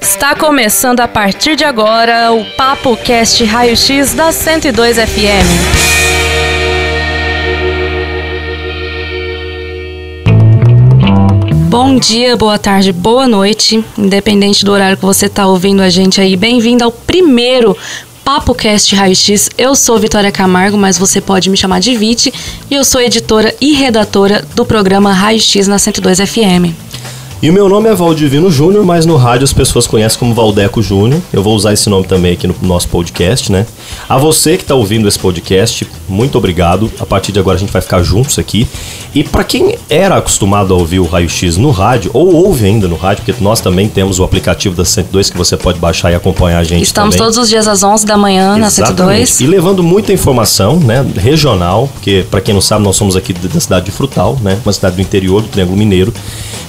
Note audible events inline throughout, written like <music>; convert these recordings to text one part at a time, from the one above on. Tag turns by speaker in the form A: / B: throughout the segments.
A: Está começando a partir de agora o Papo Cast Raio X da 102 FM. Bom dia, boa tarde, boa noite, independente do horário que você está ouvindo a gente aí. Bem-vindo ao primeiro Papo Cast Raio X. Eu sou Vitória Camargo, mas você pode me chamar de Vite, e eu sou editora e redatora do programa Raio X na 102 FM.
B: E o meu nome é Valdivino Júnior, mas no rádio as pessoas conhecem como Valdeco Júnior. Eu vou usar esse nome também aqui no nosso podcast, né? A você que está ouvindo esse podcast, muito obrigado. A partir de agora a gente vai ficar juntos aqui. E para quem era acostumado a ouvir o Raio X no rádio, ou ouve ainda no rádio, porque nós também temos o aplicativo da 102 que você pode baixar e acompanhar a gente
A: Estamos
B: também.
A: todos os dias às 11 da manhã na 102.
B: E levando muita informação, né, regional, porque para quem não sabe, nós somos aqui da cidade de Frutal, né, uma cidade do interior do Triângulo Mineiro.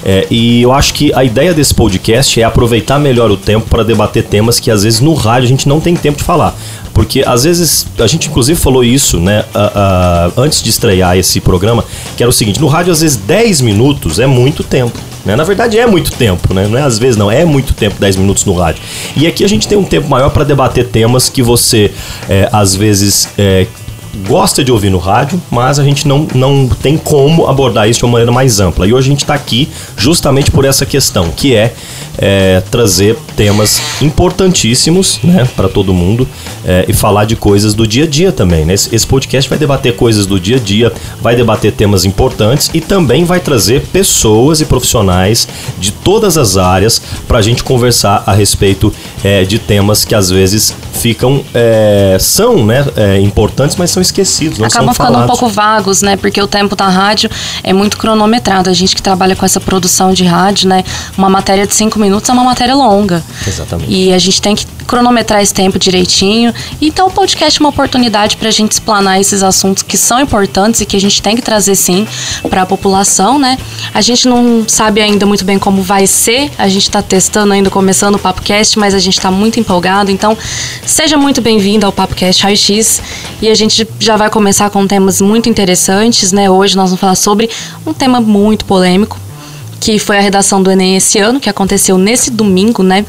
B: É, e eu acho que a ideia desse podcast é aproveitar melhor o tempo para debater temas que às vezes no rádio a gente não tem tempo de falar. Porque às vezes, a gente inclusive falou isso, né, antes de estrear esse programa, que era o seguinte: no rádio às vezes 10 minutos é muito tempo. Né? Na verdade é muito tempo, né? não é às vezes não, é muito tempo 10 minutos no rádio. E aqui a gente tem um tempo maior para debater temas que você é, às vezes é, gosta de ouvir no rádio, mas a gente não, não tem como abordar isso de uma maneira mais ampla. E hoje a gente está aqui justamente por essa questão, que é, é trazer temas importantíssimos né, para todo mundo é, e falar de coisas do dia a dia também. Né? Esse, esse podcast vai debater coisas do dia a dia, vai debater temas importantes e também vai trazer pessoas e profissionais de todas as áreas para a gente conversar a respeito é, de temas que às vezes ficam é, são né, é, importantes, mas são esquecidos, não
A: Acabam
B: são
A: ficando
B: falados.
A: um pouco vagos, né? Porque o tempo da rádio é muito cronometrado. A gente que trabalha com essa produção de rádio, né? Uma matéria de cinco minutos é uma matéria longa.
B: Exatamente.
A: E a gente tem que cronometrar esse tempo direitinho. Então o podcast é uma oportunidade para a gente explanar esses assuntos que são importantes e que a gente tem que trazer sim para a população, né? A gente não sabe ainda muito bem como vai ser. A gente está testando ainda, começando o PapoCast, mas a gente está muito empolgado. Então seja muito bem-vindo ao PapoCast Raio X e a gente já vai começar com temas muito interessantes, né? Hoje nós vamos falar sobre um tema muito polêmico, que foi a redação do Enem esse ano, que aconteceu nesse domingo, né?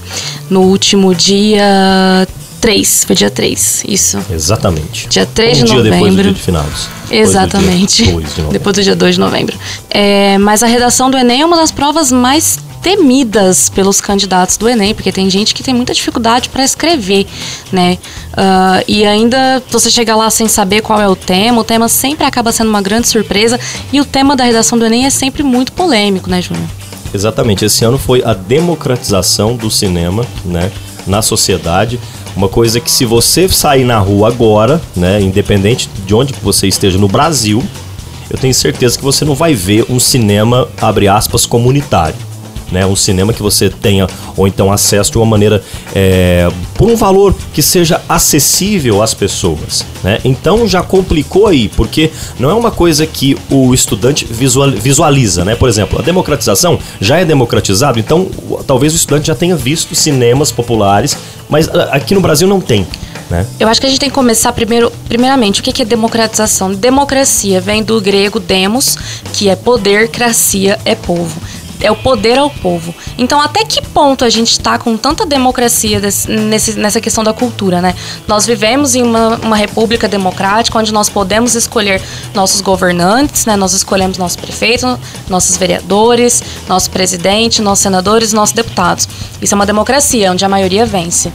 A: No último dia 3, foi dia 3, isso.
B: Exatamente.
A: Dia 3
B: um
A: de
B: dia depois do
A: novembro.
B: dia de finados.
A: Exatamente.
B: Depois do dia 2 de novembro.
A: Depois do dia 2 de novembro. É, mas a redação do Enem é uma das provas mais temidas pelos candidatos do Enem, porque tem gente que tem muita dificuldade para escrever, né? Ah, e ainda você chega lá sem saber qual é o tema, o tema sempre acaba sendo uma grande surpresa e o tema da redação do Enem é sempre muito polêmico, né, Júnior?
B: Exatamente. Esse ano foi a democratização do cinema, né, na sociedade. Uma coisa que se você sair na rua agora, né, independente de onde você esteja no Brasil, eu tenho certeza que você não vai ver um cinema abre aspas comunitário. Né, um cinema que você tenha ou então acesso de uma maneira é, por um valor que seja acessível às pessoas. Né? Então já complicou aí, porque não é uma coisa que o estudante visual- visualiza. Né? Por exemplo, a democratização já é democratizado, então talvez o estudante já tenha visto cinemas populares, mas ah, aqui no Brasil não tem. Né?
A: Eu acho que a gente tem que começar primeiro, primeiramente, o que é democratização? Democracia vem do grego demos, que é poder, cracia é povo. É o poder ao povo. Então, até que ponto a gente está com tanta democracia desse- nesse- nessa questão da cultura, né? Nós vivemos em uma, uma república democrática onde nós podemos escolher nossos governantes, né? Nós escolhemos nosso prefeito, nossos vereadores, nosso presidente, nossos senadores, nossos deputados. Isso é uma democracia, onde a maioria vence.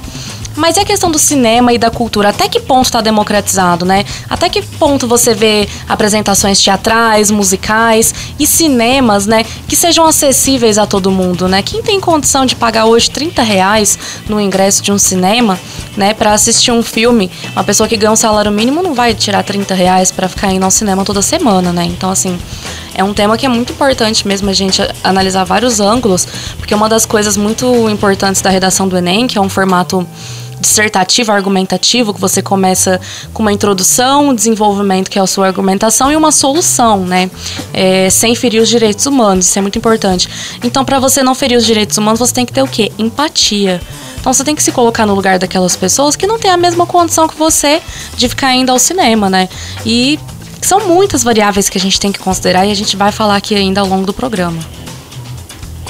A: Mas e a questão do cinema e da cultura? Até que ponto está democratizado, né? Até que ponto você vê apresentações teatrais, musicais e cinemas, né? Que sejam acessíveis a todo mundo, né? Quem tem condição de pagar hoje 30 reais no ingresso de um cinema, né? Para assistir um filme, uma pessoa que ganha um salário mínimo não vai tirar 30 reais para ficar indo ao cinema toda semana, né? Então, assim, é um tema que é muito importante mesmo a gente analisar vários ângulos, porque uma das coisas muito importantes da redação do Enem, que é um formato dissertativo, argumentativo, que você começa com uma introdução, um desenvolvimento, que é a sua argumentação, e uma solução, né? É, sem ferir os direitos humanos, isso é muito importante. Então, para você não ferir os direitos humanos, você tem que ter o quê? Empatia. Então você tem que se colocar no lugar daquelas pessoas que não têm a mesma condição que você de ficar indo ao cinema, né? E são muitas variáveis que a gente tem que considerar e a gente vai falar aqui ainda ao longo do programa.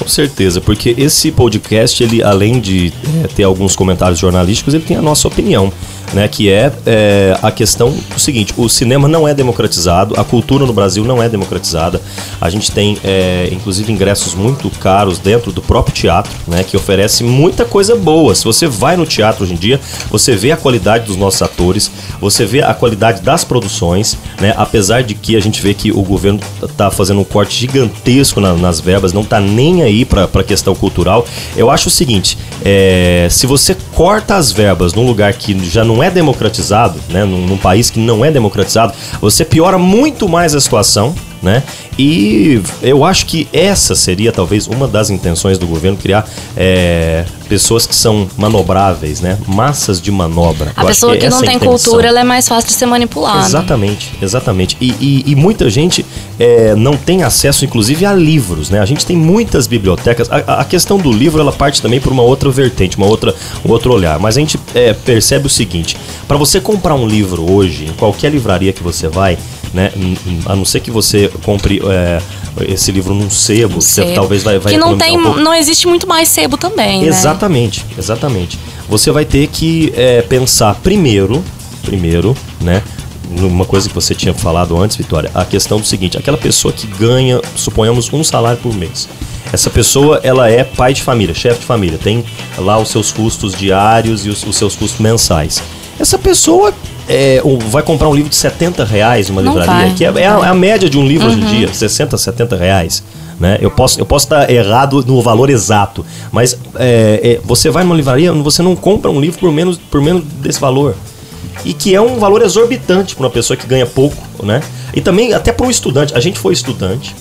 B: Com certeza, porque esse podcast, ele além de é, ter alguns comentários jornalísticos, ele tem a nossa opinião né, que é, é, a questão do seguinte: o cinema não é democratizado, a cultura no Brasil não é democratizada. A gente tem, é, inclusive, ingressos muito caros dentro do próprio teatro, né, que oferece muita coisa boa. Se você vai no teatro hoje em dia, você vê a qualidade dos nossos atores, você vê a qualidade das produções, né, apesar de que a gente vê que o governo está fazendo um corte gigantesco na, nas verbas, não está nem aí para a questão cultural. Eu acho o seguinte: é, se você corta as verbas num lugar que já não é democratizado, né, num, num país que não é democratizado, você piora muito mais a situação né? E eu acho que essa seria talvez uma das intenções do governo criar é, pessoas que são manobráveis, né? Massas de manobra.
A: A eu pessoa que, que não tem cultura, ela é mais fácil de ser manipulada.
B: Exatamente, exatamente. E, e, e muita gente é, não tem acesso, inclusive, a livros, né? A gente tem muitas bibliotecas. A, a, questão do livro, ela parte também por uma outra vertente, uma outra, um outro olhar. Mas a gente é, percebe o seguinte: para você comprar um livro hoje, em qualquer livraria que você vai, né? A não ser que você compre é, esse livro num sebo, um sebo. talvez vai, vai
A: que não tem, um não existe muito mais sebo também.
B: Né? Exatamente, né? exatamente. Você vai ter que é, pensar primeiro, primeiro, né? Numa coisa que você tinha falado antes, Vitória, a questão do seguinte: aquela pessoa que ganha, suponhamos, um salário por mês. Essa pessoa, ela é pai de família, chefe de família, tem lá os seus custos diários e os, os seus custos mensais. Essa pessoa é, vai comprar um livro de 70 reais numa livraria, vai, que é, é, a, é, a, média de um livro uhum. hoje em uhum. dia, 60, 70 reais. Né? Eu, posso, eu posso estar errado no valor exato, mas é, é, você vai numa livraria, você não compra um livro por menos, por menos desse valor. E que é um valor exorbitante para uma pessoa que ganha pouco, né? E também até para um estudante. A gente foi estudante,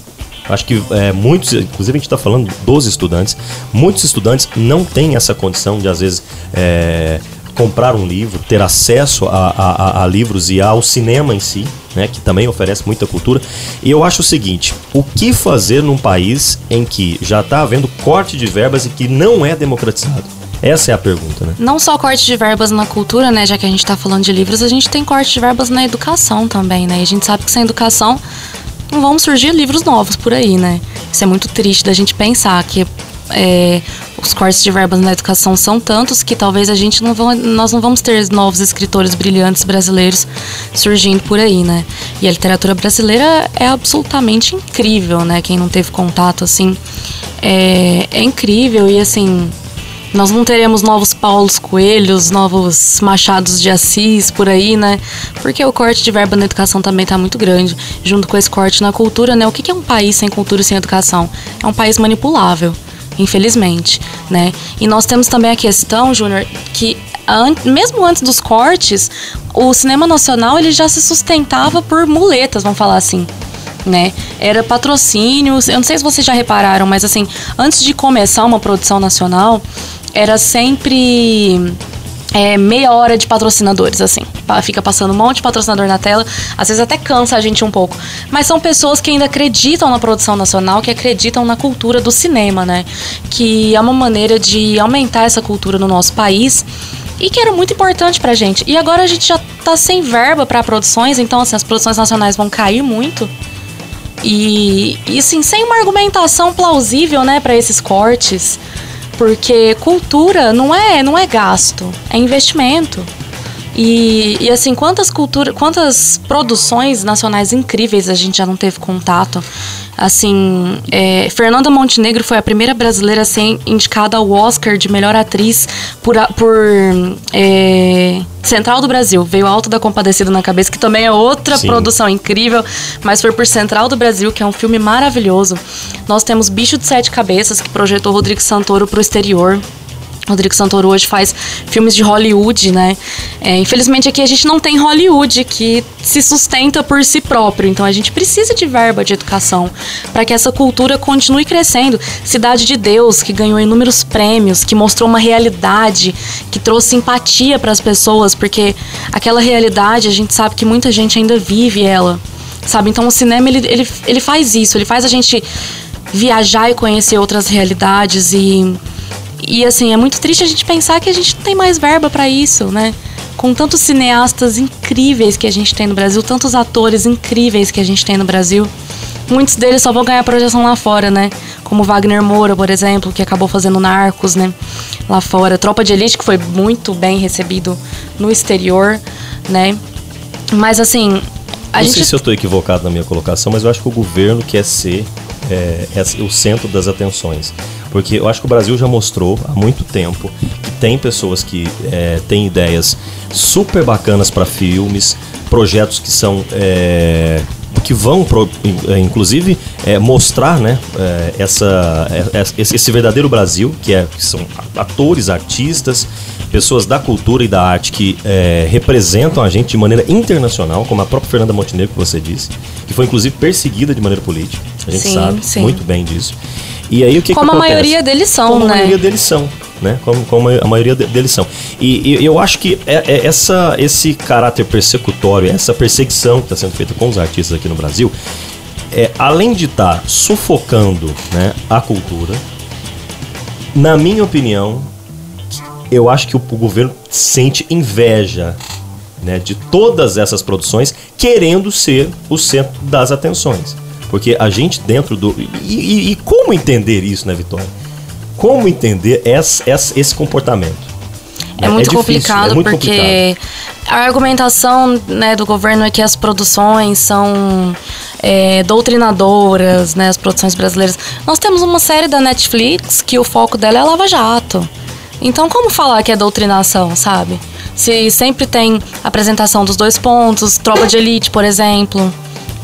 B: Acho que é, muitos, inclusive a gente está falando dos estudantes, muitos estudantes não têm essa condição de, às vezes, é, comprar um livro, ter acesso a, a, a, livros e ao cinema em si, né, que também oferece muita cultura. E eu acho o seguinte: o que fazer num país em que já está havendo corte de verbas e que não é democratizado? Essa é a pergunta, né?
A: Não só corte de verbas na cultura, né? Já que a gente está falando de livros, a gente tem corte de verbas na educação também, né? E a gente sabe que sem educação não vão surgir livros novos por aí, né? Isso é muito triste da gente pensar que é, os cortes de verbas na educação são tantos que talvez a gente não vão, nós não vamos ter novos escritores brilhantes brasileiros surgindo por aí, né? E a literatura brasileira é absolutamente incrível, né? Quem não teve contato assim é, é incrível e assim nós não teremos novos Paulos Coelhos, novos Machados de Assis por aí, né? Porque o corte de verba na educação também está muito grande, junto com esse corte na cultura, né? O que é um país sem cultura e sem educação? É um país manipulável infelizmente, né? E nós temos também a questão, Júnior, que mesmo antes dos cortes, o cinema nacional ele já se sustentava por muletas, vamos falar assim. Né? Era patrocínios. Eu não sei se vocês já repararam, mas assim, antes de começar uma produção nacional, era sempre é, meia hora de patrocinadores, assim. Fica passando um monte de patrocinador na tela, às vezes até cansa a gente um pouco. Mas são pessoas que ainda acreditam na produção nacional, que acreditam na cultura do cinema, né? Que é uma maneira de aumentar essa cultura no nosso país e que era muito importante pra gente. E agora a gente já tá sem verba para produções, então assim, as produções nacionais vão cair muito. E, e assim, sem uma argumentação plausível, né, para esses cortes porque cultura não é, não é gasto, é investimento. E, e assim, quantas culturas, quantas produções nacionais incríveis a gente já não teve contato. Assim, é, Fernanda Montenegro foi a primeira brasileira a ser indicada ao Oscar de melhor atriz por, por é, Central do Brasil. Veio Alto da Compadecida na cabeça, que também é outra Sim. produção incrível, mas foi por Central do Brasil, que é um filme maravilhoso. Nós temos Bicho de Sete Cabeças, que projetou Rodrigo Santoro para o exterior. Rodrigo Santoro hoje faz filmes de Hollywood, né? É, infelizmente aqui a gente não tem Hollywood que se sustenta por si próprio, então a gente precisa de verba de educação para que essa cultura continue crescendo. Cidade de Deus, que ganhou inúmeros prêmios, que mostrou uma realidade, que trouxe simpatia para as pessoas, porque aquela realidade a gente sabe que muita gente ainda vive ela, sabe? Então o cinema ele, ele, ele faz isso, ele faz a gente viajar e conhecer outras realidades e e assim, é muito triste a gente pensar que a gente não tem mais verba para isso, né? Com tantos cineastas incríveis que a gente tem no Brasil, tantos atores incríveis que a gente tem no Brasil, muitos deles só vão ganhar projeção lá fora, né? como Wagner Moura, por exemplo, que acabou fazendo Narcos, né? Lá fora. Tropa de Elite, que foi muito bem recebido no exterior, né? Mas assim.
B: A Não gente... sei se eu estou equivocado na minha colocação, mas eu acho que o governo quer ser é, é o centro das atenções. Porque eu acho que o Brasil já mostrou há muito tempo que tem pessoas que é, têm ideias super bacanas para filmes, projetos que são. É, que vão, pro, é, inclusive, é, mostrar né, é, essa, é, esse verdadeiro Brasil, que, é, que são atores, artistas, pessoas da cultura e da arte que é, representam a gente de maneira internacional, como a própria Fernanda Montenegro, que você disse, que foi inclusive perseguida de maneira política. A gente sim, sabe sim. muito bem disso. E aí o que
A: Como
B: que
A: a maioria deles são,
B: como
A: né?
B: Como a maioria deles são. Né? Como, como a maioria deles são. E, e eu acho que é, é essa, esse caráter persecutório, essa perseguição que está sendo feita com os artistas aqui no Brasil, é, além de estar tá sufocando né, a cultura, na minha opinião, eu acho que o, o governo sente inveja né, de todas essas produções, querendo ser o centro das atenções. Porque a gente dentro do. E, e, e como entender isso, né, Vitória? Como entender essa, essa, esse comportamento?
A: É, é muito é complicado é muito porque complicado. a argumentação né, do governo é que as produções são é, doutrinadoras, né, as produções brasileiras. Nós temos uma série da Netflix que o foco dela é Lava Jato. Então, como falar que é doutrinação, sabe? Se sempre tem apresentação dos dois pontos, tropa de elite, por exemplo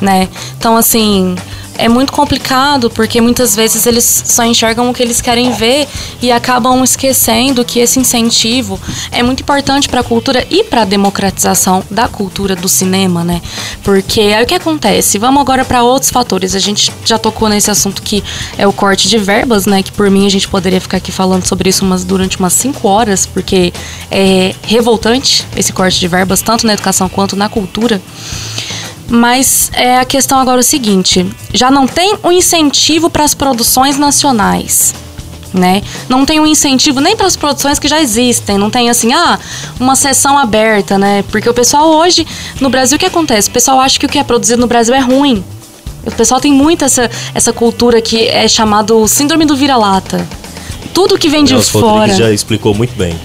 A: né? Então, assim, é muito complicado porque muitas vezes eles só enxergam o que eles querem ver e acabam esquecendo que esse incentivo é muito importante para a cultura e para a democratização da cultura do cinema, né? Porque aí o que acontece? Vamos agora para outros fatores. A gente já tocou nesse assunto que é o corte de verbas, né? Que por mim a gente poderia ficar aqui falando sobre isso umas, durante umas cinco horas, porque é revoltante esse corte de verbas, tanto na educação quanto na cultura. Mas é, a questão agora é o seguinte: já não tem um incentivo para as produções nacionais. Né? Não tem um incentivo nem para as produções que já existem, não tem assim, ah, uma sessão aberta, né? Porque o pessoal hoje, no Brasil, o que acontece? O pessoal acha que o que é produzido no Brasil é ruim. O pessoal tem muito essa, essa cultura que é chamado síndrome do vira-lata. Tudo que vem de Nelson fora.
B: Já explicou muito bem.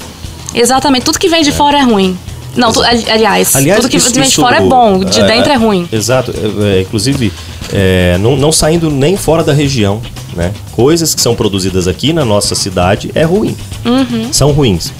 A: Exatamente, tudo que vem de é. fora é ruim. Não, tu, aliás, aliás, tudo que isso, vem de fora é bom, de é, dentro é ruim.
B: Exato. É, é, inclusive, não, não saindo nem fora da região, né? Coisas que são produzidas aqui na nossa cidade é ruim. Uhum. São ruins.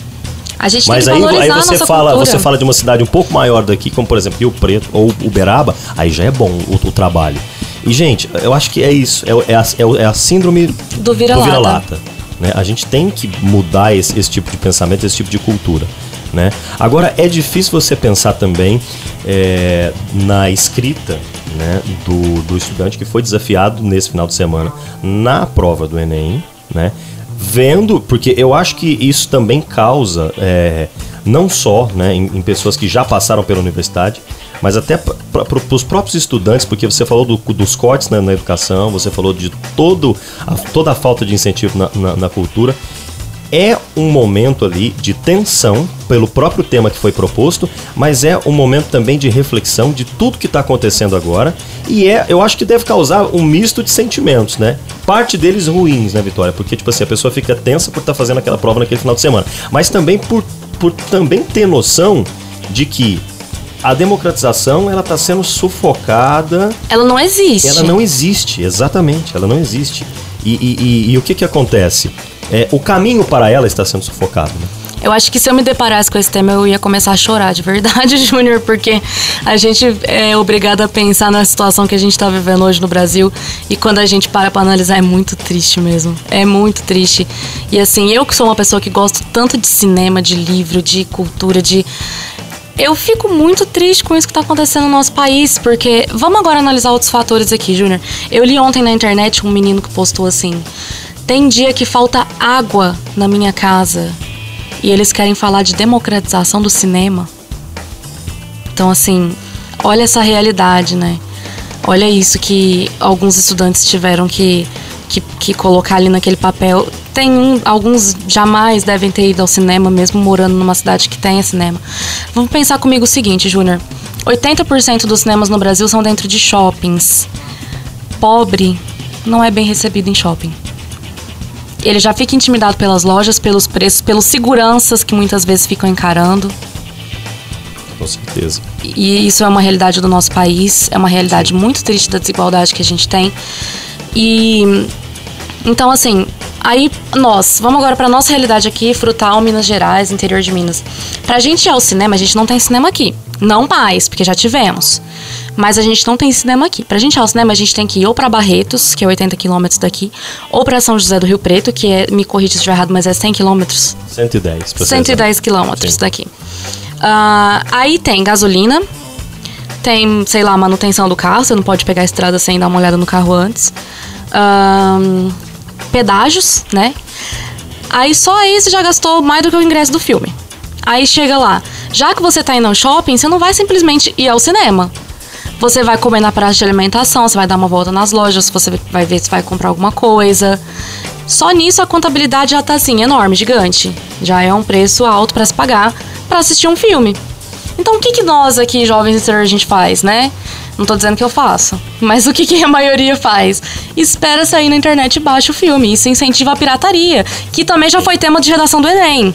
A: A gente
B: Mas
A: tem que
B: aí,
A: aí
B: você fala, cultura. você fala de uma cidade um pouco maior daqui, como por exemplo Rio Preto ou Uberaba, aí já é bom o, o trabalho. E, gente, eu acho que é isso. É, é, a, é a síndrome
A: do vira-lata.
B: Vira né? A gente tem que mudar esse, esse tipo de pensamento, esse tipo de cultura. Né? Agora, é difícil você pensar também é, na escrita né, do, do estudante que foi desafiado nesse final de semana na prova do Enem, né? Vendo, porque eu acho que isso também causa, é, não só né, em, em, pessoas que já passaram pela universidade, mas até para os próprios estudantes, porque você falou do, dos cortes na, na, educação, você falou de todo a, toda a falta de incentivo na, na, na cultura é um momento ali de tensão pelo próprio tema que foi proposto, mas é um momento também de reflexão de tudo que está acontecendo agora e é, eu acho que deve causar um misto de sentimentos, né? Parte deles ruins, né, Vitória? Porque tipo assim, a pessoa fica tensa por estar tá fazendo aquela prova naquele final de semana, mas também por, por também ter noção de que a democratização ela está sendo sufocada.
A: Ela não existe.
B: Ela não existe, exatamente. Ela não existe. E, e, e, e o que que acontece? É, o caminho para ela está sendo sufocado. Né?
A: Eu acho que se eu me deparasse com esse tema, eu ia começar a chorar de verdade, <laughs> Júnior, porque a gente é obrigado a pensar na situação que a gente está vivendo hoje no Brasil e quando a gente para para analisar é muito triste mesmo. É muito triste. E assim, eu que sou uma pessoa que gosto tanto de cinema, de livro, de cultura, de eu fico muito triste com isso que está acontecendo no nosso país, porque vamos agora analisar outros fatores aqui, Júnior. Eu li ontem na internet um menino que postou assim: tem dia que falta água na minha casa e eles querem falar de democratização do cinema. Então, assim, olha essa realidade, né? Olha isso que alguns estudantes tiveram que, que, que colocar ali naquele papel. Tem um, alguns jamais devem ter ido ao cinema, mesmo morando numa cidade que tenha cinema. Vamos pensar comigo o seguinte, Júnior. 80% dos cinemas no Brasil são dentro de shoppings. Pobre não é bem recebido em shopping. Ele já fica intimidado pelas lojas, pelos preços, pelos seguranças que muitas vezes ficam encarando.
B: Com certeza.
A: E isso é uma realidade do nosso país, é uma realidade muito triste da desigualdade que a gente tem. E então assim, aí nós, vamos agora para nossa realidade aqui, Frutal, Minas Gerais, interior de Minas. Pra gente ir ao cinema, a gente não tem cinema aqui. Não mais, porque já tivemos. Mas a gente não tem cinema aqui. Pra gente ir ao cinema, a gente tem que ir ou pra Barretos, que é 80 quilômetros daqui, ou pra São José do Rio Preto, que é, me corrija se estiver errado, mas é 100 quilômetros.
B: 110, pra
A: 110 quilômetros daqui. Uh, aí tem gasolina, tem, sei lá, manutenção do carro, você não pode pegar a estrada sem dar uma olhada no carro antes. Uh, pedágios, né? Aí só aí você já gastou mais do que o ingresso do filme. Aí chega lá, já que você tá indo ao shopping, você não vai simplesmente ir ao cinema. Você vai comer na praça de alimentação, você vai dar uma volta nas lojas, você vai ver se vai comprar alguma coisa. Só nisso a contabilidade já tá assim, enorme, gigante. Já é um preço alto para se pagar para assistir um filme. Então o que, que nós aqui, jovens a gente faz, né? Não tô dizendo que eu faço. Mas o que, que a maioria faz? Espera sair na internet e baixa o filme. Isso incentiva a pirataria, que também já foi tema de redação do Enem.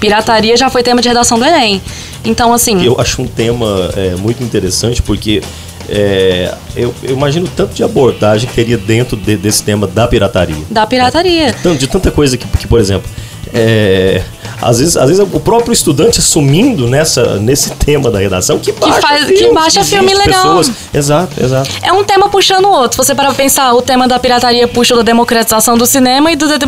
A: Pirataria já foi tema de redação do Enem. Então, assim.
B: Eu acho um tema é, muito interessante porque é, eu, eu, imagino tanto de abordagem que teria dentro de, desse tema da pirataria.
A: Da pirataria.
B: De, de tanta coisa que, que por exemplo, é, às vezes, às vezes o próprio estudante assumindo nessa, nesse tema da redação que baixa,
A: que faz,
B: filmes,
A: que baixa filme legal. Pessoas.
B: Exato, exato.
A: É um tema puxando o outro. Você para pensar, o tema da pirataria puxa o da democratização do cinema e do, da,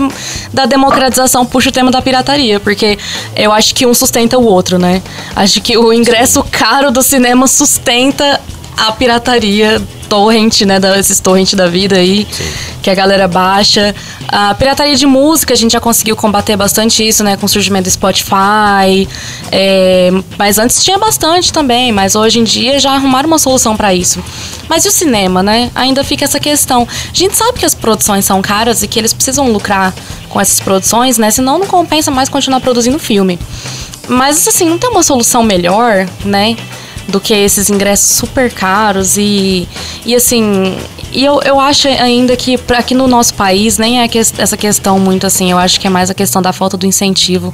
A: da democratização puxa o tema da pirataria, porque eu acho que um sustenta o outro, né? Acho que o ingresso caro do cinema sustenta a pirataria torrent, né? Da, esses torrent da vida aí, Sim. que a galera baixa. A pirataria de música, a gente já conseguiu combater bastante isso, né? Com o surgimento do Spotify. É, mas antes tinha bastante também, mas hoje em dia já arrumaram uma solução para isso. Mas e o cinema, né? Ainda fica essa questão. A gente sabe que as produções são caras e que eles precisam lucrar com essas produções, né? Senão não compensa mais continuar produzindo filme. Mas assim, não tem uma solução melhor, né? Do que esses ingressos super caros e, e assim, e eu, eu acho ainda que aqui no nosso país nem é que, essa questão muito assim, eu acho que é mais a questão da falta do incentivo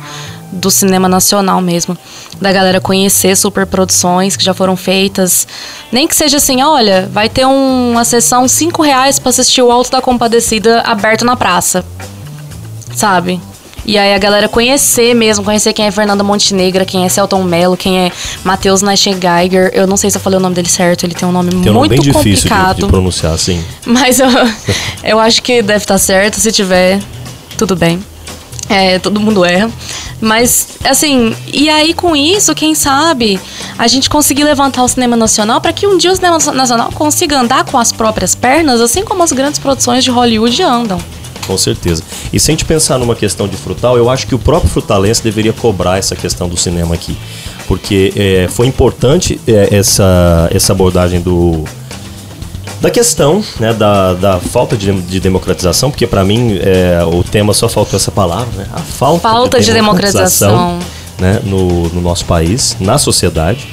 A: do cinema nacional mesmo, da galera conhecer superproduções que já foram feitas, nem que seja assim, olha, vai ter um, uma sessão cinco reais para assistir o Alto da Compadecida aberto na praça, sabe? E aí a galera conhecer mesmo, conhecer quem é Fernanda Montenegro, quem é Celton Mello, quem é Matheus Geiger. Eu não sei se eu falei o nome dele certo, ele tem um nome tem um muito nome bem complicado.
B: De, de pronunciar, assim. <laughs>
A: Mas eu, eu acho que deve estar certo, se tiver, tudo bem. É, todo mundo erra. Mas, assim, e aí com isso, quem sabe a gente conseguir levantar o cinema nacional para que um dia o cinema nacional consiga andar com as próprias pernas, assim como as grandes produções de Hollywood andam.
B: Com certeza. E se a gente pensar numa questão de frutal, eu acho que o próprio frutalense deveria cobrar essa questão do cinema aqui. Porque é, foi importante é, essa, essa abordagem do, da questão né, da, da falta de, de democratização, porque para mim é, o tema só faltou essa palavra, né? A falta,
A: falta de, democratização, de democratização
B: né, no, no nosso país, na sociedade.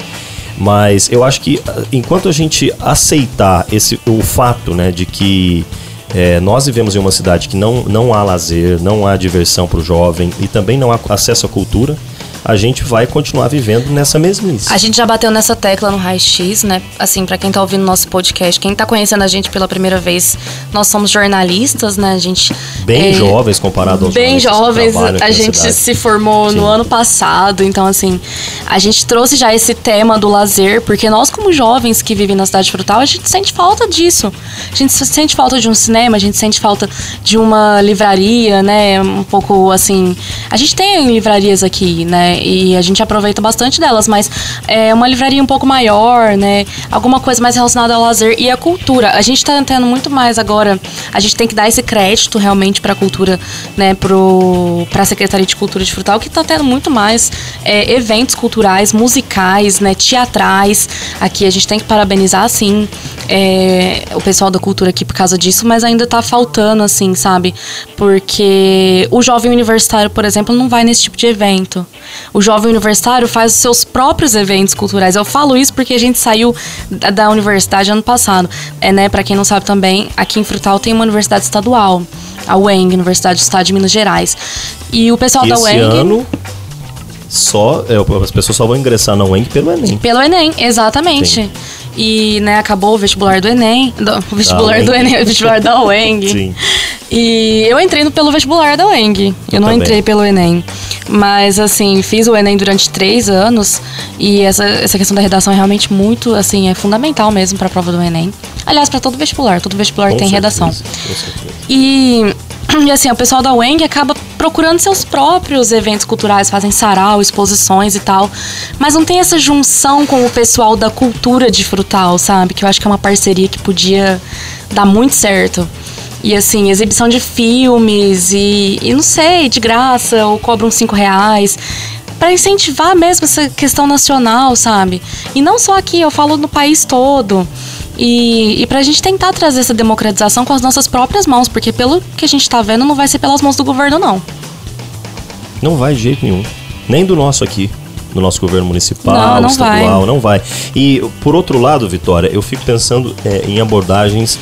B: Mas eu acho que enquanto a gente aceitar esse, o fato né, de que é, nós vivemos em uma cidade que não, não há lazer, não há diversão para o jovem e também não há acesso à cultura a gente vai continuar vivendo nessa mesmice.
A: A gente já bateu nessa tecla no Raio X, né? Assim, para quem tá ouvindo nosso podcast, quem tá conhecendo a gente pela primeira vez, nós somos jornalistas, né? A gente
B: bem é, jovens comparado aos
A: Bem jovens, a gente se formou Sim. no ano passado, então assim, a gente trouxe já esse tema do lazer, porque nós como jovens que vivem na cidade frutal, a gente sente falta disso. A gente sente falta de um cinema, a gente sente falta de uma livraria, né? Um pouco assim, a gente tem livrarias aqui, né? E a gente aproveita bastante delas, mas é uma livraria um pouco maior, né? Alguma coisa mais relacionada ao lazer e à cultura. A gente tá tendo muito mais agora. A gente tem que dar esse crédito realmente para a cultura, né? Para a Secretaria de Cultura de Frutal, que tá tendo muito mais é, eventos culturais, musicais, né? Teatrais. Aqui a gente tem que parabenizar, sim, é, o pessoal da cultura aqui por causa disso, mas ainda tá faltando, assim, sabe? Porque o jovem universitário, por exemplo, não vai nesse tipo de evento. O jovem universitário faz os seus próprios eventos culturais. Eu falo isso porque a gente saiu da, da universidade ano passado. É, né, para quem não sabe também, aqui em Frutal tem uma universidade estadual. A UENG, Universidade do Estado de Minas Gerais. E o pessoal
B: E
A: da
B: esse
A: UENG.
B: ano só é, as pessoas só vão ingressar na UENG pelo Enem.
A: Pelo Enem, exatamente.
B: Sim.
A: E, né, acabou o vestibular do Enem. o vestibular do Enem, o vestibular da UENG. <laughs>
B: Sim.
A: E eu entrei pelo vestibular da UENG. Eu,
B: Eu
A: não
B: também.
A: entrei pelo Enem. Mas, assim, fiz o Enem durante três anos. E essa, essa questão da redação é realmente muito, assim, é fundamental mesmo para a prova do Enem. Aliás, para todo vestibular. Todo vestibular
B: Com
A: tem
B: certeza,
A: redação.
B: com certeza.
A: E, e, assim, o pessoal da UENG acaba procurando seus próprios eventos culturais, fazem sarau, exposições e tal. Mas não tem essa junção com o pessoal da cultura de Frutal, sabe? Que eu acho que é uma parceria que podia dar muito certo. E assim, exibição de filmes e, e não sei, de graça, ou cobram cinco reais. Pra incentivar mesmo essa questão nacional, sabe? E não só aqui, eu falo no país todo. E, e pra gente tentar trazer essa democratização com as nossas próprias mãos, porque pelo que a gente tá vendo, não vai ser pelas mãos do governo, não.
B: Não vai de jeito nenhum. Nem do nosso aqui. Do nosso governo municipal,
A: Não, não
B: estadual,
A: vai.
B: não vai. E, por outro lado, Vitória, eu fico pensando é, em abordagens,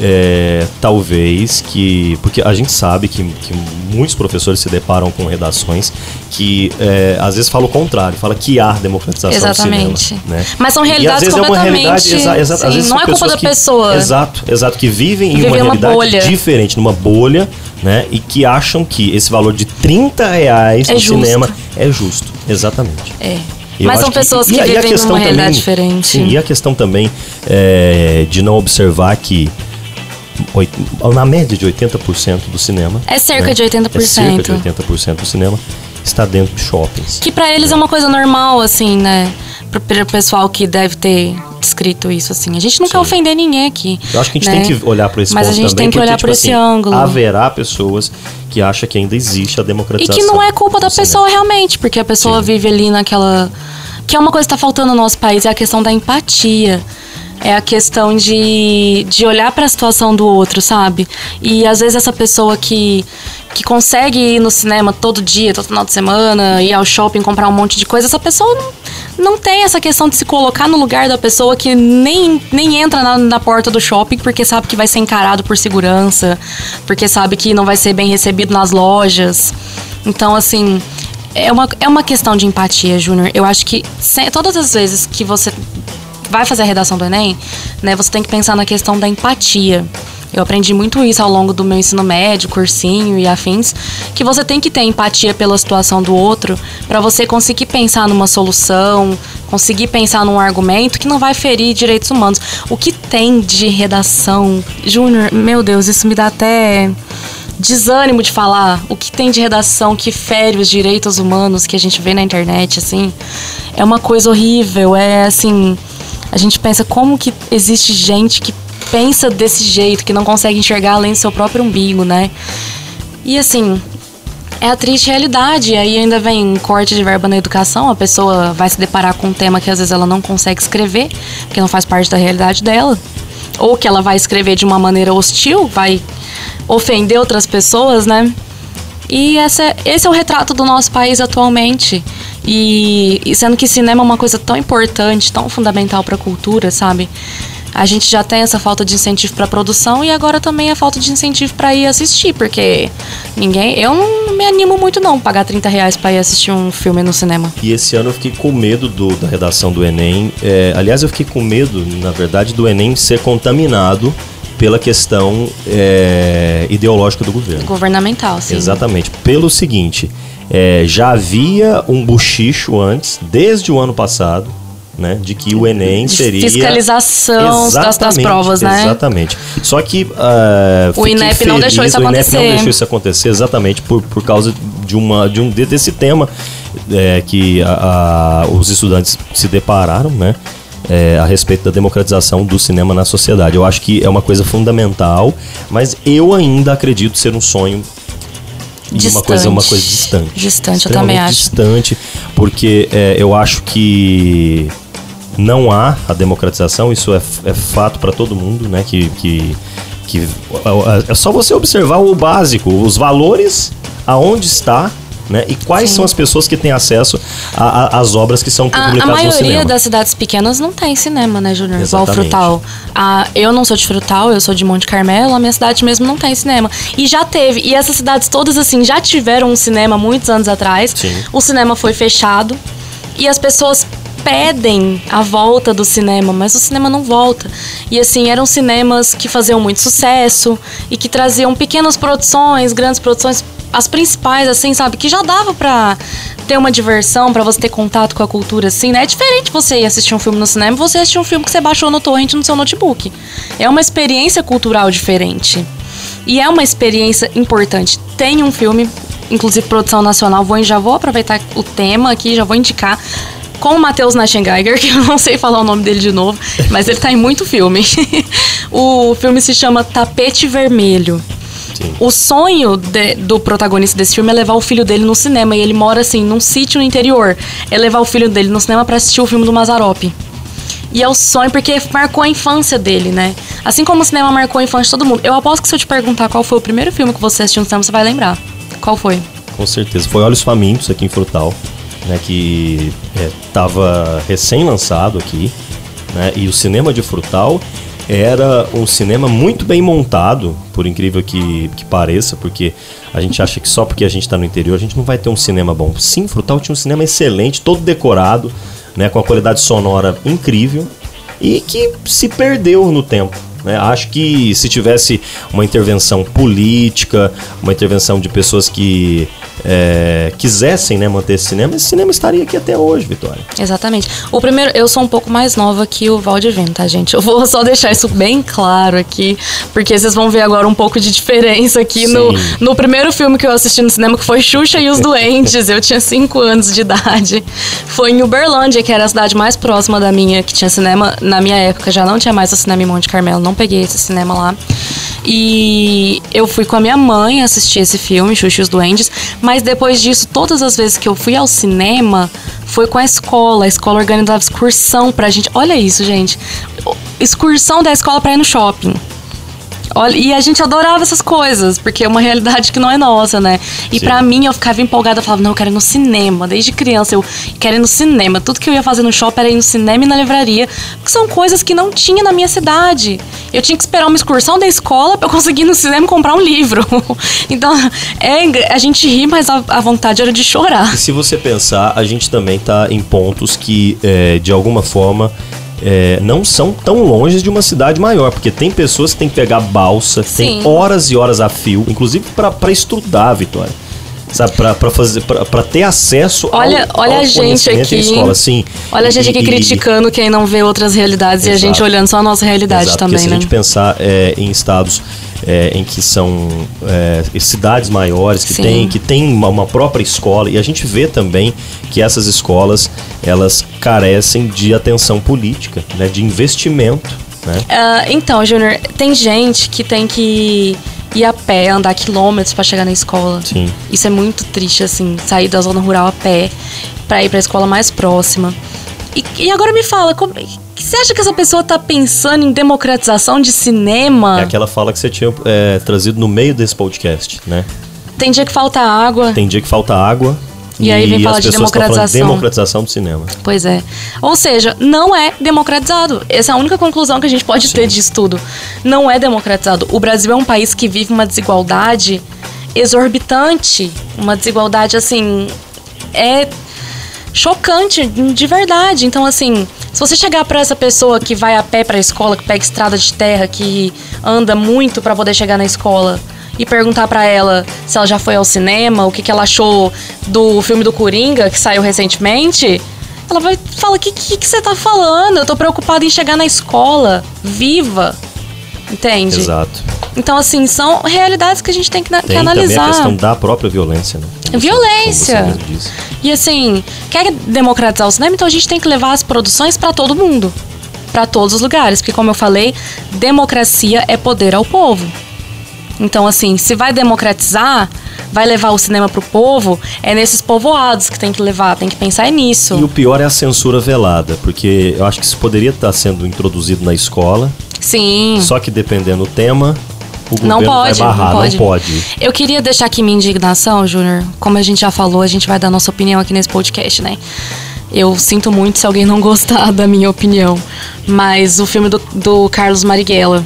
B: é, talvez, que. Porque a gente sabe que, que muitos professores se deparam com redações que é, às vezes falam o contrário, fala que há democratização
A: Exatamente.
B: do cinema. Né?
A: Mas são
B: E às
A: realidades
B: vezes é uma
A: completamente.
B: realidade, exa- exa-
A: sim,
B: às vezes
A: não é culpa da
B: que-
A: pessoa.
B: Exato, exato, que vivem em
A: Vivem
B: uma realidade
A: bolha.
B: diferente, numa bolha, né? E que acham que esse valor de 30 reais
A: É
B: no
A: justo.
B: cinema é justo. Exatamente.
A: É.
B: Eu
A: Mas são pessoas que,
B: e e a
A: vivem
B: questão
A: numa realidade
B: também-
A: diferente.
B: Sim, e a questão também é, de não observar que na média de 80% do cinema.
A: É cerca
B: né?
A: de 80%.
B: É cerca de 80% do cinema está dentro de shoppings.
A: Que pra eles é uma coisa normal, assim, né? Pro, pro pessoal que deve ter descrito isso, assim. A gente não quer
B: Sim.
A: ofender ninguém aqui.
B: Eu acho que a gente
A: né?
B: tem que olhar para esse
A: Mas a gente
B: também,
A: tem que olhar
B: tipo
A: por esse
B: assim,
A: ângulo.
B: Haverá pessoas que acham que ainda existe a
A: E
B: democratização.
A: que não é culpa da
B: do cinema.
A: pessoa realmente, porque a pessoa
B: Sim.
A: vive ali naquela. Que é uma coisa que tá faltando no nosso país, é a questão da empatia. É a questão de, de olhar para a situação do outro, sabe? E às vezes essa pessoa que, que consegue ir no cinema todo dia, todo final de semana, ir ao shopping comprar um monte de coisa, essa pessoa não, não tem essa questão de se colocar no lugar da pessoa que nem, nem entra na, na porta do shopping porque sabe que vai ser encarado por segurança, porque sabe que não vai ser bem recebido nas lojas. Então, assim, é uma, é uma questão de empatia, Júnior. Eu acho que se- todas as vezes que você vai fazer a redação do Enem, né, você tem que pensar na questão da empatia. Eu aprendi muito isso ao longo do meu ensino médio, cursinho e afins, que você tem que ter empatia pela situação do outro para você conseguir pensar numa solução, conseguir pensar num argumento que não vai ferir direitos humanos. O que tem de redação, Júnior, meu Deus, isso me dá até desânimo de falar o que tem de redação que fere os direitos humanos que a gente vê na internet, assim, é uma coisa horrível. É assim, a gente pensa como que existe gente que pensa desse jeito, que não consegue enxergar além do seu próprio umbigo, né? E assim, é a triste realidade. Aí ainda vem corte de verba na educação, a pessoa vai se deparar com um tema que às vezes ela não consegue escrever, porque não faz parte da realidade dela. Ou que ela vai escrever de uma maneira hostil, vai ofender outras pessoas, né? E essa, esse é o retrato do nosso país atualmente. E, e sendo que cinema é uma coisa tão importante, tão fundamental para a cultura, sabe? A gente já tem essa falta de incentivo para produção e agora também a falta de incentivo para ir assistir, porque ninguém. Eu não me animo muito, não, pagar 30 reais para ir assistir um filme no cinema.
B: E esse ano eu fiquei com medo do- da redação do Enem. É, aliás, eu fiquei com medo, na verdade, do Enem ser contaminado pela questão é, ideológica do governo.
A: Governamental, sim.
B: Exatamente. Pelo seguinte, é, já havia um buchicho antes, desde o ano passado, né, de que o Enem
A: De
B: seria
A: fiscalização das, das provas, né?
B: Exatamente. Só que ah,
A: O INEP não deixou isso
B: o INEP
A: acontecer.
B: não deixou isso acontecer exatamente por, por causa de uma de um de- desse tema é, que a- a- os estudantes se depararam, né? é, a respeito da democratização do cinema na sociedade. Eu acho que é uma coisa fundamental, mas eu ainda acredito ser um sonho e uma coisa, uma coisa distante.
A: Distante, eu também acho.
B: distante, porque é, eu acho que não há a democratização, isso é, é fato para todo mundo, né? Que, que, que é só você observar o básico, os valores, aonde está né? E quais Sim. são as pessoas que têm acesso às obras que são publicadas
A: a, a
B: no cinema?
A: A maioria das cidades pequenas não tem cinema, né, Júnior? Igual Frutal. A, eu não sou de Frutal, eu sou de Monte Carmelo, a minha cidade mesmo não tem cinema. E já teve, e essas cidades todas, assim, já tiveram um cinema muitos anos atrás. Sim. O cinema foi fechado e as pessoas pedem a volta do cinema, mas o cinema não volta. E assim, eram cinemas que faziam muito sucesso e que traziam pequenas produções, grandes produções, as principais, assim, sabe? Que já dava pra ter uma diversão, para você ter contato com a cultura, assim, né? É diferente você ir assistir um filme no cinema e você assistir um filme que você baixou no torrent no seu notebook. É uma experiência cultural diferente. E é uma experiência importante. Tem um filme, inclusive produção nacional, vou, já vou aproveitar o tema aqui, já vou indicar com o Matheus Naschengeiger, <laughs> que eu não sei falar o nome dele de novo, mas ele tá em muito filme. <laughs> o filme se chama Tapete Vermelho. Sim. O sonho de, do protagonista desse filme é levar o filho dele no cinema. E ele mora, assim, num sítio no interior. É levar o filho dele no cinema para assistir o filme do Mazarop. E é o sonho porque marcou a infância dele, né? Assim como o cinema marcou a infância de todo mundo. Eu aposto que se eu te perguntar qual foi o primeiro filme que você assistiu no cinema, você vai lembrar. Qual foi?
B: Com certeza. Foi Olhos Famintos aqui em Frutal né, que estava é, recém-lançado aqui, né, e o cinema de Frutal era um cinema muito bem montado, por incrível que, que pareça, porque a gente acha que só porque a gente está no interior a gente não vai ter um cinema bom. Sim, Frutal tinha um cinema excelente, todo decorado, né, com a qualidade sonora incrível e que se perdeu no tempo. Né? Acho que se tivesse uma intervenção política, uma intervenção de pessoas que é, quisessem né, manter esse cinema, esse cinema estaria aqui até hoje, Vitória.
A: Exatamente. O primeiro, eu sou um pouco mais nova que o Valdivino, tá, gente? Eu vou só deixar isso bem claro aqui, porque vocês vão ver agora um pouco de diferença aqui no, no primeiro filme que eu assisti no cinema, que foi Xuxa e os Doentes. Eu tinha 5 anos de idade. Foi em Uberlândia, que era a cidade mais próxima da minha, que tinha cinema. Na minha época já não tinha mais o cinema em Monte Carmelo, não peguei esse cinema lá. E eu fui com a minha mãe assistir esse filme, Xuxa e os Duendes, mas depois disso, todas as vezes que eu fui ao cinema, foi com a escola. A escola organizava excursão pra gente. Olha isso, gente. Excursão da escola pra ir no shopping. Olha, e a gente adorava essas coisas, porque é uma realidade que não é nossa, né? E para mim, eu ficava empolgada, eu falava, não, eu quero ir no cinema. Desde criança, eu quero ir no cinema. Tudo que eu ia fazer no shopping era ir no cinema e na livraria, porque são coisas que não tinha na minha cidade. Eu tinha que esperar uma excursão da escola pra eu conseguir ir no cinema e comprar um livro. <laughs> então, é, a gente ri, mas a, a, vontade era de chorar.
B: E se você pensar, a gente também tá em pontos que, é, de alguma forma, é, não são tão longe de uma cidade maior, porque tem pessoas que têm que pegar balsa, Sim. tem horas e horas a fio, inclusive para estudar, Vitória. Sabe, pra, pra, fazer, pra, pra ter acesso
A: olha, ao, olha ao a gente aqui, escola, sim. Olha a gente aqui e, criticando quem não vê outras realidades exato. e a gente olhando só a nossa realidade exato, também,
B: porque
A: né?
B: Se a gente pensar é, em estados é, em que são é, cidades maiores, que tem, que tem uma, uma, própria escola, e a gente vê também que essas escolas elas carecem de atenção política, né, de investimento. Né?
A: Uh, então, Júnior, tem gente que tem que ir a pé, andar quilômetros para chegar na escola.
B: Sim.
A: Isso é muito triste, assim, sair da zona rural a pé para ir para a escola mais próxima. E, e agora me fala, como, você acha que essa pessoa tá pensando em democratização de cinema?
B: É aquela fala que você tinha é, trazido no meio desse podcast, né?
A: Tem dia que falta água.
B: Tem dia que falta água.
A: E, e aí vem falar de democratização.
B: De democratização do cinema.
A: Pois é. Ou seja, não é democratizado. Essa é a única conclusão que a gente pode Sim. ter disso tudo. Não é democratizado. O Brasil é um país que vive uma desigualdade exorbitante. Uma desigualdade, assim. É chocante, de verdade. Então, assim, se você chegar para essa pessoa que vai a pé para a escola, que pega estrada de terra, que anda muito para poder chegar na escola, e perguntar para ela se ela já foi ao cinema, o que, que ela achou do filme do Coringa, que saiu recentemente, ela vai falar: o que, que, que você tá falando? Eu tô preocupada em chegar na escola, viva. Entende?
B: Exato.
A: Então, assim, são realidades que a gente tem que, tem
B: que
A: analisar.
B: Também a questão da própria violência, né?
A: Como violência. Você, e assim, quer democratizar o cinema, então a gente tem que levar as produções para todo mundo. para todos os lugares. Porque, como eu falei, democracia é poder ao povo. Então, assim, se vai democratizar, vai levar o cinema pro povo, é nesses povoados que tem que levar, tem que pensar nisso.
B: E o pior é a censura velada, porque eu acho que isso poderia estar sendo introduzido na escola.
A: Sim.
B: Só que dependendo do tema, o
A: Não
B: governo
A: pode,
B: vai barrar,
A: não pode.
B: não pode.
A: Eu queria deixar aqui minha indignação, Júnior. Como a gente já falou, a gente vai dar nossa opinião aqui nesse podcast, né? Eu sinto muito se alguém não gostar <laughs> da minha opinião. Mas o filme do, do Carlos Marighella,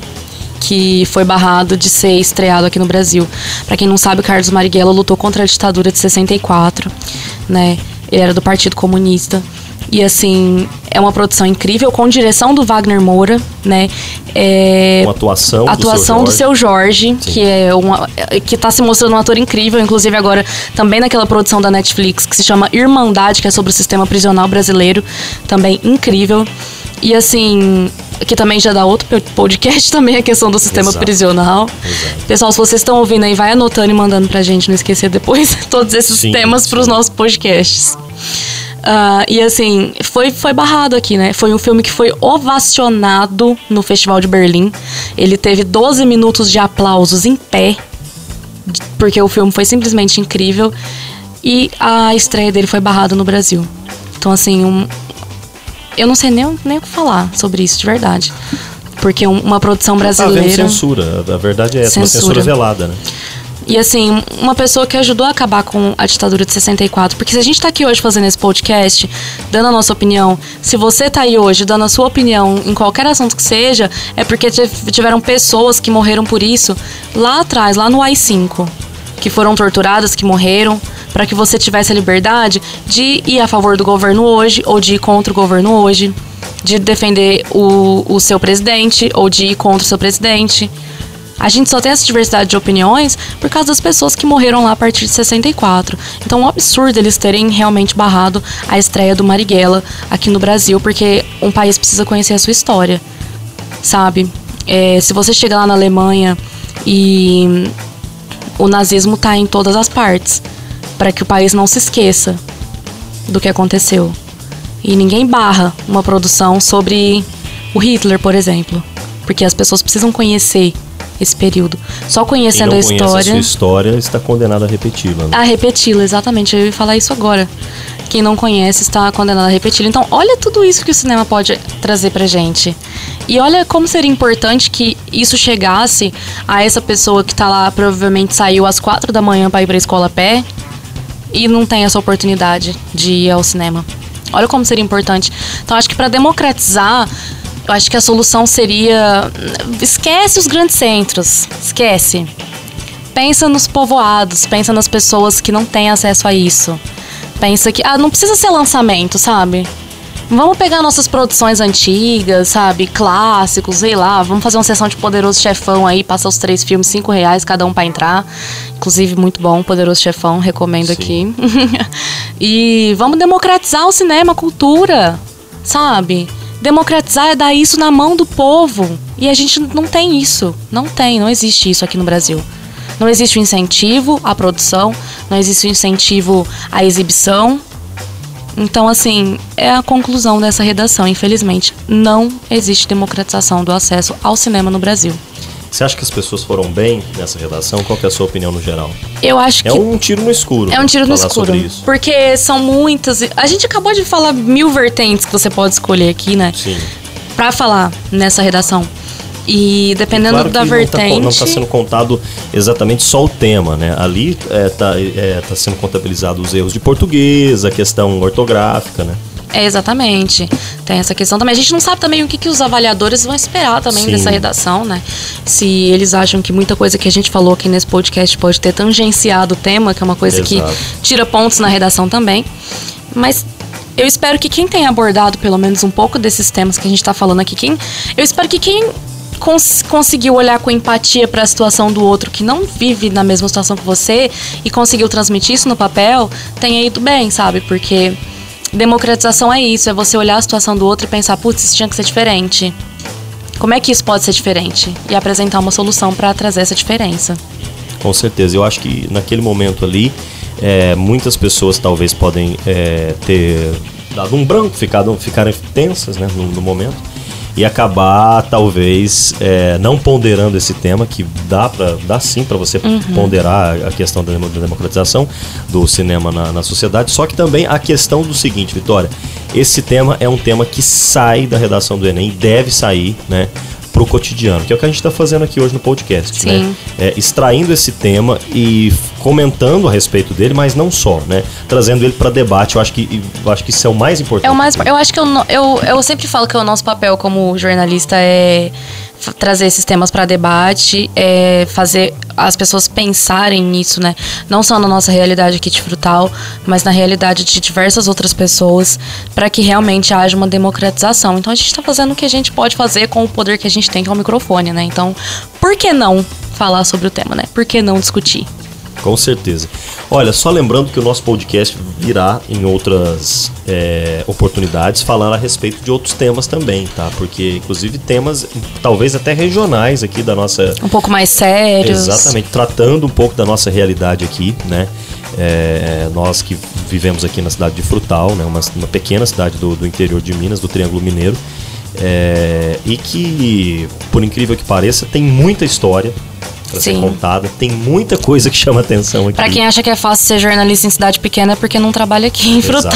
A: que foi barrado de ser estreado aqui no Brasil. Pra quem não sabe, o Carlos Marighella lutou contra a ditadura de 64, né? Ele era do Partido Comunista. E assim, é uma produção incrível, com direção do Wagner Moura, né? É,
B: Com atuação,
A: atuação do seu Jorge,
B: Sim.
A: que é uma, que tá se mostrando um ator incrível, inclusive agora também naquela produção da Netflix que se chama Irmandade, que é sobre o sistema prisional brasileiro, também incrível. E assim, que também já dá outro podcast <laughs> também a questão do sistema
B: Exato.
A: prisional.
B: Exato.
A: Pessoal, se vocês estão ouvindo aí, vai anotando e mandando pra gente, não esquecer depois <laughs> todos esses
B: Sim,
A: temas pros
B: sim.
A: nossos podcasts. Ah, e assim, foi, foi barrado aqui, né? Foi um filme que foi ovacionado no Festival de Berlim. Ele teve 12 minutos de aplausos em pé, porque o filme foi simplesmente incrível. E a estreia dele foi barrada no Brasil. Então, assim, um- eu não sei nem, nem o que falar sobre isso, de verdade. Porque um- uma produção
B: Tá havendo
A: brasileira.
B: censura. A verdade é essa, uma
A: Censura.
B: censura velada, né?
A: E assim, uma pessoa que ajudou a acabar com a ditadura de 64. Porque se a gente tá aqui hoje fazendo esse podcast, dando a nossa opinião, se você tá aí hoje dando a sua opinião em qualquer assunto que seja, é porque tiv- tiveram pessoas que morreram por isso lá atrás, lá no AI-5. Que foram torturadas, que morreram, para que você tivesse a liberdade de ir a favor do governo hoje ou de ir contra o governo hoje, de defender o, o seu presidente ou de ir contra o seu presidente. A gente só tem essa diversidade de opiniões por causa das pessoas que morreram lá a partir de 64. Então é um absurdo eles terem realmente barrado a estreia do Marighella aqui no Brasil, porque um país precisa conhecer a sua história, sabe? É, se você chegar lá na Alemanha e o nazismo tá em todas as partes, para que o país não se esqueça do que aconteceu. E ninguém barra uma produção sobre o Hitler, por exemplo, porque as pessoas precisam conhecer esse período. Só
B: Quem
A: conhecendo
B: não
A: a
B: conhece a
A: história,
B: sua história está condenado a repeti-la. né?
A: a repeti-la, exatamente. Eu ia falar isso agora. Quem não conhece está condenado a repeti-la. Então, olha tudo isso que o cinema pode trazer pra gente. E olha como seria importante que isso chegasse a essa pessoa que tá lá, provavelmente saiu às quatro da manhã para ir pra escola a pé e não tem essa oportunidade de ir ao cinema. Olha como seria importante. Então, acho que para democratizar, eu acho que a solução seria esquece os grandes centros, esquece. Pensa nos povoados, pensa nas pessoas que não têm acesso a isso. Pensa que ah, não precisa ser lançamento, sabe? Vamos pegar nossas produções antigas, sabe? Clássicos, sei lá. Vamos fazer uma sessão de Poderoso Chefão aí, passar os três filmes, cinco reais cada um pra entrar. Inclusive, muito bom, Poderoso Chefão, recomendo
B: Sim.
A: aqui. <laughs> e vamos democratizar o cinema, a cultura, sabe? Democratizar é dar isso na mão do povo. E a gente não tem isso. Não tem, não existe isso aqui no Brasil. Não existe o incentivo à produção, não existe o incentivo à exibição. Então, assim, é a conclusão dessa redação. Infelizmente, não existe democratização do acesso ao cinema no Brasil.
B: Você acha que as pessoas foram bem nessa redação? Qual que é a sua opinião no geral?
A: Eu acho que
B: É um tiro no escuro.
A: É um tiro no escuro.
B: sobre isso.
A: Porque são muitas. A gente acabou de falar mil vertentes que você pode escolher aqui, né?
B: Sim.
A: Pra falar nessa redação. E dependendo
B: Claro
A: da
B: que
A: vertente.
B: Não está sendo contado exatamente só o tema, né? Ali está tá sendo contabilizado os erros de português, a questão ortográfica, né?
A: É, exatamente. Tem essa questão também. A gente não sabe também o que, que os avaliadores vão esperar também
B: Sim.
A: dessa redação, né? Se eles acham que muita coisa que a gente falou aqui nesse podcast pode ter tangenciado o tema, que é uma coisa
B: Exato.
A: que tira pontos na redação também. Mas eu espero que quem tenha abordado pelo menos um pouco desses temas que a gente tá falando aqui, quem, eu espero que quem cons- conseguiu olhar com empatia para a situação do outro que não vive na mesma situação que você e conseguiu transmitir isso no papel, tenha ido bem, sabe? Porque democratização é isso, é você olhar a situação do outro e pensar, putz, isso tinha que ser diferente. Como é que isso pode ser diferente? E apresentar uma solução para trazer essa diferença.
B: Com certeza. Eu acho que naquele momento ali, é, muitas pessoas talvez podem é, ter dado um branco, ficado, ficarem tensas né, no, no momento. E acabar, talvez, é, não ponderando esse tema, que dá, pra, dá sim para você ponderar a questão da democratização do cinema na, na sociedade. Só que também a questão do seguinte, Vitória: esse tema é um tema que sai da redação do Enem, deve sair, né? Pro cotidiano, que é o que a gente está fazendo aqui hoje no podcast,
A: Sim.
B: né? É, extraindo esse tema e comentando a respeito dele, mas não só, né? Trazendo ele para debate. Eu acho que eu acho que isso é o mais importante.
A: É o mais. Eu acho que eu, eu, eu sempre falo que o nosso papel como jornalista é trazer esses temas para debate, é fazer as pessoas pensarem nisso, né? Não só na nossa realidade aqui de Frutal, mas na realidade de diversas outras pessoas, para que realmente haja uma democratização. Então a gente está fazendo o que a gente pode fazer com o poder que a gente tem, que é o microfone, né? Então, por que não falar sobre o tema, né? Por que não discutir?
B: Com certeza. Olha, só lembrando que o nosso podcast virá em outras é, oportunidades falando a respeito de outros temas também, tá? Porque, inclusive, temas talvez até regionais aqui da nossa.
A: Um pouco mais sérios.
B: Exatamente, tratando um pouco da nossa realidade aqui, né? É, nós que vivemos aqui na cidade de Frutal, né? Uma, uma pequena cidade do, do interior de Minas, do Triângulo Mineiro. é, e que, por incrível que pareça, tem muita história para ser contada, tem muita coisa que chama atenção aqui.
A: Pra quem acha que é fácil ser jornalista em cidade pequena é porque não trabalha aqui em Frutal.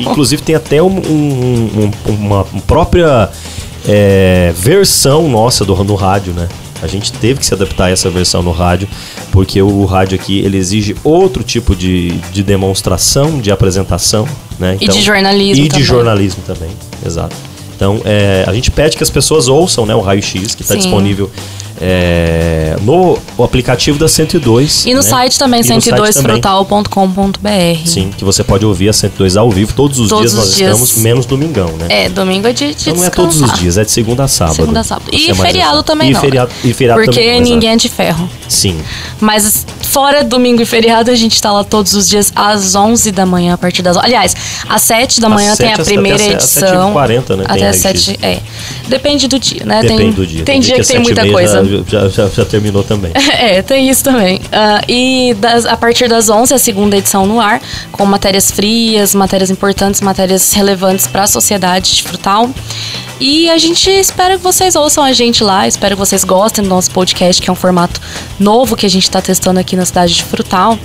B: Inclusive tem até um- um- um- uma, própria é, versão nossa do, no rádio, né? A gente teve que se adaptar a essa versão no rádio, porque o rádio aqui ele exige outro tipo de, de demonstração, de apresentação, né?
A: E de jornalismo
B: E
A: também.
B: de jornalismo também, exato. Então, é, a gente pede que as pessoas ouçam né, o Raio X, que está disponível é, no aplicativo da 102.
A: E no
B: né?
A: site também,
B: E no site também.
A: 102frutal.com.br.
B: Sim, que você pode ouvir a 102 ao vivo. Todos os
A: Todos
B: dias nós
A: os dias.
B: estamos, menos domingão, né?
A: É, domingo é de, de
B: então não é todos os dias, é de segunda a sábado.
A: Segunda a sábado. E
B: é
A: feriado
B: exato.
A: também
B: e
A: não.
B: Feriado, e feriado
A: Porque
B: também
A: ninguém é de ferro.
B: Sim.
A: Mas fora domingo e feriado, a gente tá lá todos os dias às 11 da manhã, a partir das... Aliás, às 7 da
B: Às
A: manhã tem
B: sete,
A: a
B: às-
A: primeira
B: até às
A: edição.
B: 7h40, né, tem
A: Até às
B: raio-x.
A: 7 é. Depende do dia, né?
B: Depende
A: tem,
B: do dia.
A: Tem dia que
B: às
A: tem muita
B: 7h30
A: coisa.
B: Já, já, já terminou também. <laughs>
A: É, tem isso também. Ah, e das- a partir das 11, a segunda edição no ar, com matérias frias, matérias importantes, matérias relevantes para a sociedade de Frutal. E a gente espera que vocês ouçam a gente lá, espero que vocês gostem do nosso podcast, que é um formato novo que a gente está testando aqui na cidade de Frutal,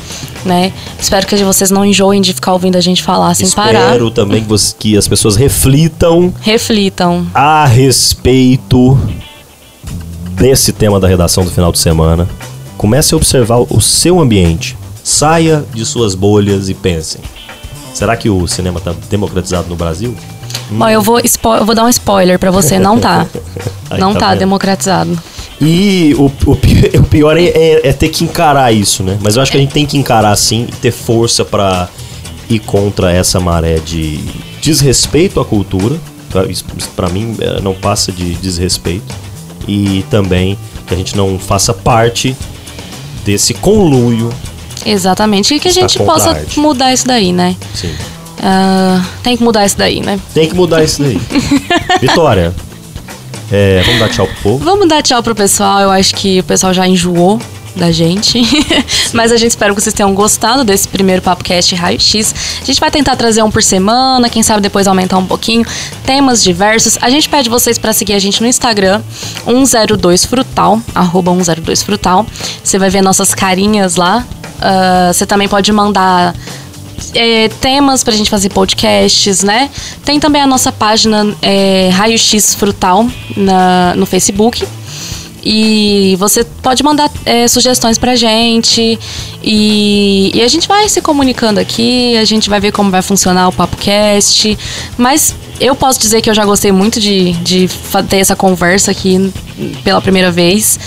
A: né? Espero que vocês não enjoem de ficar ouvindo a gente falar sem parar.
B: Espero também que, você- que as pessoas reflitam
A: Reflitam.
B: a respeito desse tema da redação do final de semana. Comece a observar o seu ambiente. Saia de suas bolhas e pensem. Será que o cinema está democratizado no Brasil?
A: Bom, eu vou, eu vou dar um spoiler pra você, não tá. <laughs>
B: Aí,
A: não
B: tá
A: tá democratizado.
B: E o, o <laughs> o pior é, é- é ter que encarar isso, né? Mas eu acho que a gente tem que encarar sim e ter força pra ir contra essa maré de desrespeito à cultura. Pra mim é, não passa de desrespeito. E também que a gente não faça parte desse conluio.
A: Exatamente. E que a gente
B: a
A: possa
B: arte.
A: mudar isso daí, né?
B: Sim.
A: Ah, tem que mudar isso daí, né?
B: Tem que mudar isso daí. <laughs> Vitória, é, vamos dar tchau pro povo?
A: Vamos dar tchau pro pessoal. Eu acho que o pessoal já enjoou da gente. <laughs> Mas a gente espera que vocês tenham gostado desse primeiro Papo Cast Raio X. A gente vai tentar trazer um por semana, quem sabe depois aumentar um pouquinho. Temas diversos. A gente pede vocês para seguir a gente no Instagram, 102frutal, arroba 102frutal. Você vai ver nossas carinhas lá. Ah, você também pode mandar é, temas pra gente fazer podcasts, né? Tem também a nossa página é, Raio X Frutal na, no Facebook. E você pode mandar é, sugestões pra gente. E, e a gente vai se comunicando aqui, a gente vai ver como vai funcionar o PapoCast. Mas eu posso dizer que eu já gostei muito de, de ter essa conversa aqui pela primeira vez.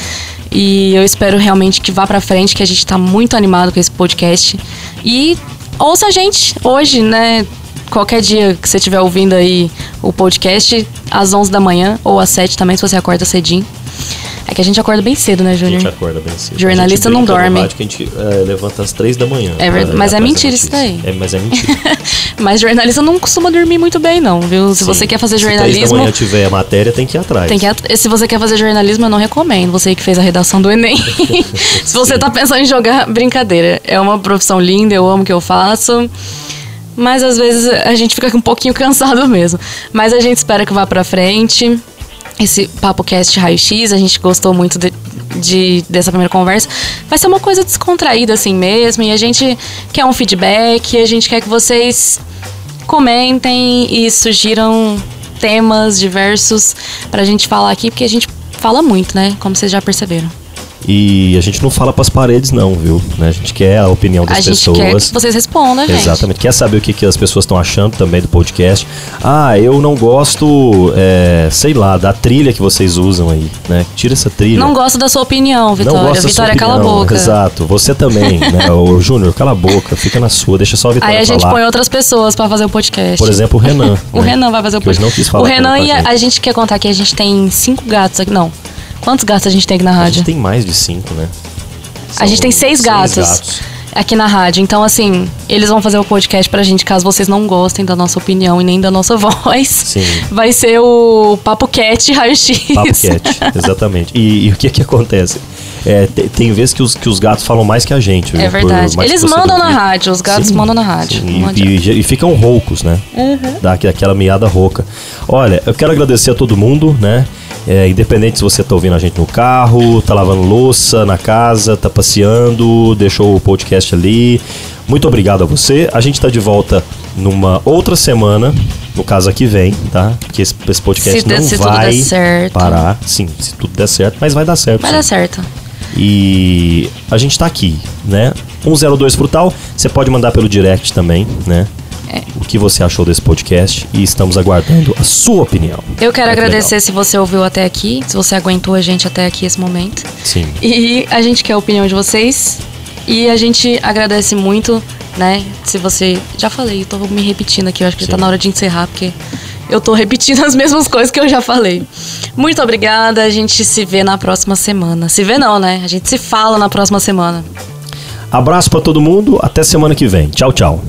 A: E eu espero realmente que vá pra frente, que a gente tá muito animado com esse podcast. E ouça a gente hoje, né? Qualquer dia que você estiver ouvindo aí o podcast, às 11 da manhã ou às 7 também, se você acorda cedinho. É que a gente acorda bem cedo, né,
B: A gente
A: Júnior?
B: acorda bem cedo.
A: Jornalista não dorme.
B: rádio que a gente é, levanta às três da manhã.
A: É verdade, mas é mentira isso daí.
B: É, mas é <laughs> mentira.
A: Mas jornalista não costuma dormir muito bem, não, viu? Se
B: Sim.
A: você quer fazer
B: Se três da
A: jornalismo.
B: manhã tiver a matéria, tem que ir atrás.
A: Tem que, at- se você quer fazer jornalismo, eu não recomendo. Você que fez a redação do Enem. <laughs> se você tá pensando em jogar, brincadeira. É uma profissão linda, eu amo o que eu faço. Mas às vezes a gente fica um pouquinho cansado mesmo. Mas a gente espera que vá pra frente. Esse Papo Cast Raio X, a gente gostou muito de, de- dessa primeira conversa. Vai ser uma coisa descontraída assim mesmo. E a gente quer um feedback, a gente quer que vocês comentem e sugiram temas diversos pra gente falar aqui, porque a gente fala muito, né? Como vocês já perceberam.
B: E a gente não fala pras paredes, não, viu? Né? A gente quer a opinião das
A: a gente
B: pessoas.
A: quer que vocês respondam, gente.
B: Exatamente. Quer saber o que, que as pessoas estão achando também do podcast? Ah, eu não gosto, é, sei lá, da trilha que vocês usam aí, né? Tira essa trilha.
A: Não gosto da sua opinião, Vitória.
B: Não gosto
A: Vitória, cala a boca.
B: Exato. Você também, né? <laughs> O Júnior, cala a boca, fica na sua, deixa só a Vitória
A: Aí a gente
B: falar.
A: põe outras pessoas pra fazer o podcast.
B: Por exemplo, o Renan. <laughs>
A: O
B: né?
A: Renan vai fazer o podcast.
B: não quis falar
A: o Renan e
B: a gente.
A: a gente quer contar que a gente tem cinco gatos aqui. Não. Quantos gatos a gente tem aqui na
B: A
A: rádio?
B: gente tem mais de cinco, né?
A: A gente tem
B: São
A: seis gatos. Aqui na rádio. Então, assim, eles vão fazer o podcast pra gente, caso vocês não gostem da nossa opinião e nem da nossa <laughs> voz.
B: Sim.
A: Vai ser o Papo Cat Raio X.
B: Papo cat, exatamente. E, e o que que acontece? É, te- tem, vezes que os, que os gatos falam mais que a gente. viu?
A: É verdade. Eles mandam na rádio, os gatos
B: Sim,
A: mandam na rádio.
B: sim, E, e- e ficam roucos, né? Dá aqu- aquela miada rouca. Olha, eu quero agradecer a todo mundo, né? É, independente se você tá ouvindo a gente no carro, tá lavando louça na casa, tá passeando, deixou o podcast ali. Muito obrigado a você. A gente tá de volta numa outra semana, no caso aqui vem, tá? Porque esse, esse podcast
A: Se
B: não vai
A: der certo.
B: parar. Sim, se tudo der certo, mas vai dar certo.
A: Vai
B: sim.
A: dar certo.
B: E a gente tá aqui, né? 102 Frutal, você pode mandar pelo direct também, né?
A: É.
B: O que você achou desse podcast e estamos aguardando a sua opinião.
A: Eu quero
B: que
A: agradecer se você ouviu até aqui, se você aguentou a gente até aqui esse momento.
B: legal. Sim.
A: E a gente quer a opinião de vocês. E a gente agradece muito, né? Se você. Já falei, eu tô me repetindo aqui, eu acho que já tá
B: Sim.
A: na hora de encerrar, porque eu tô repetindo <laughs> as mesmas coisas que eu já falei. Muito obrigada, a gente se vê na próxima semana. Se vê não, né? A gente se fala na próxima semana.
B: Abraço pra todo mundo, até semana que vem. Tchau, tchau.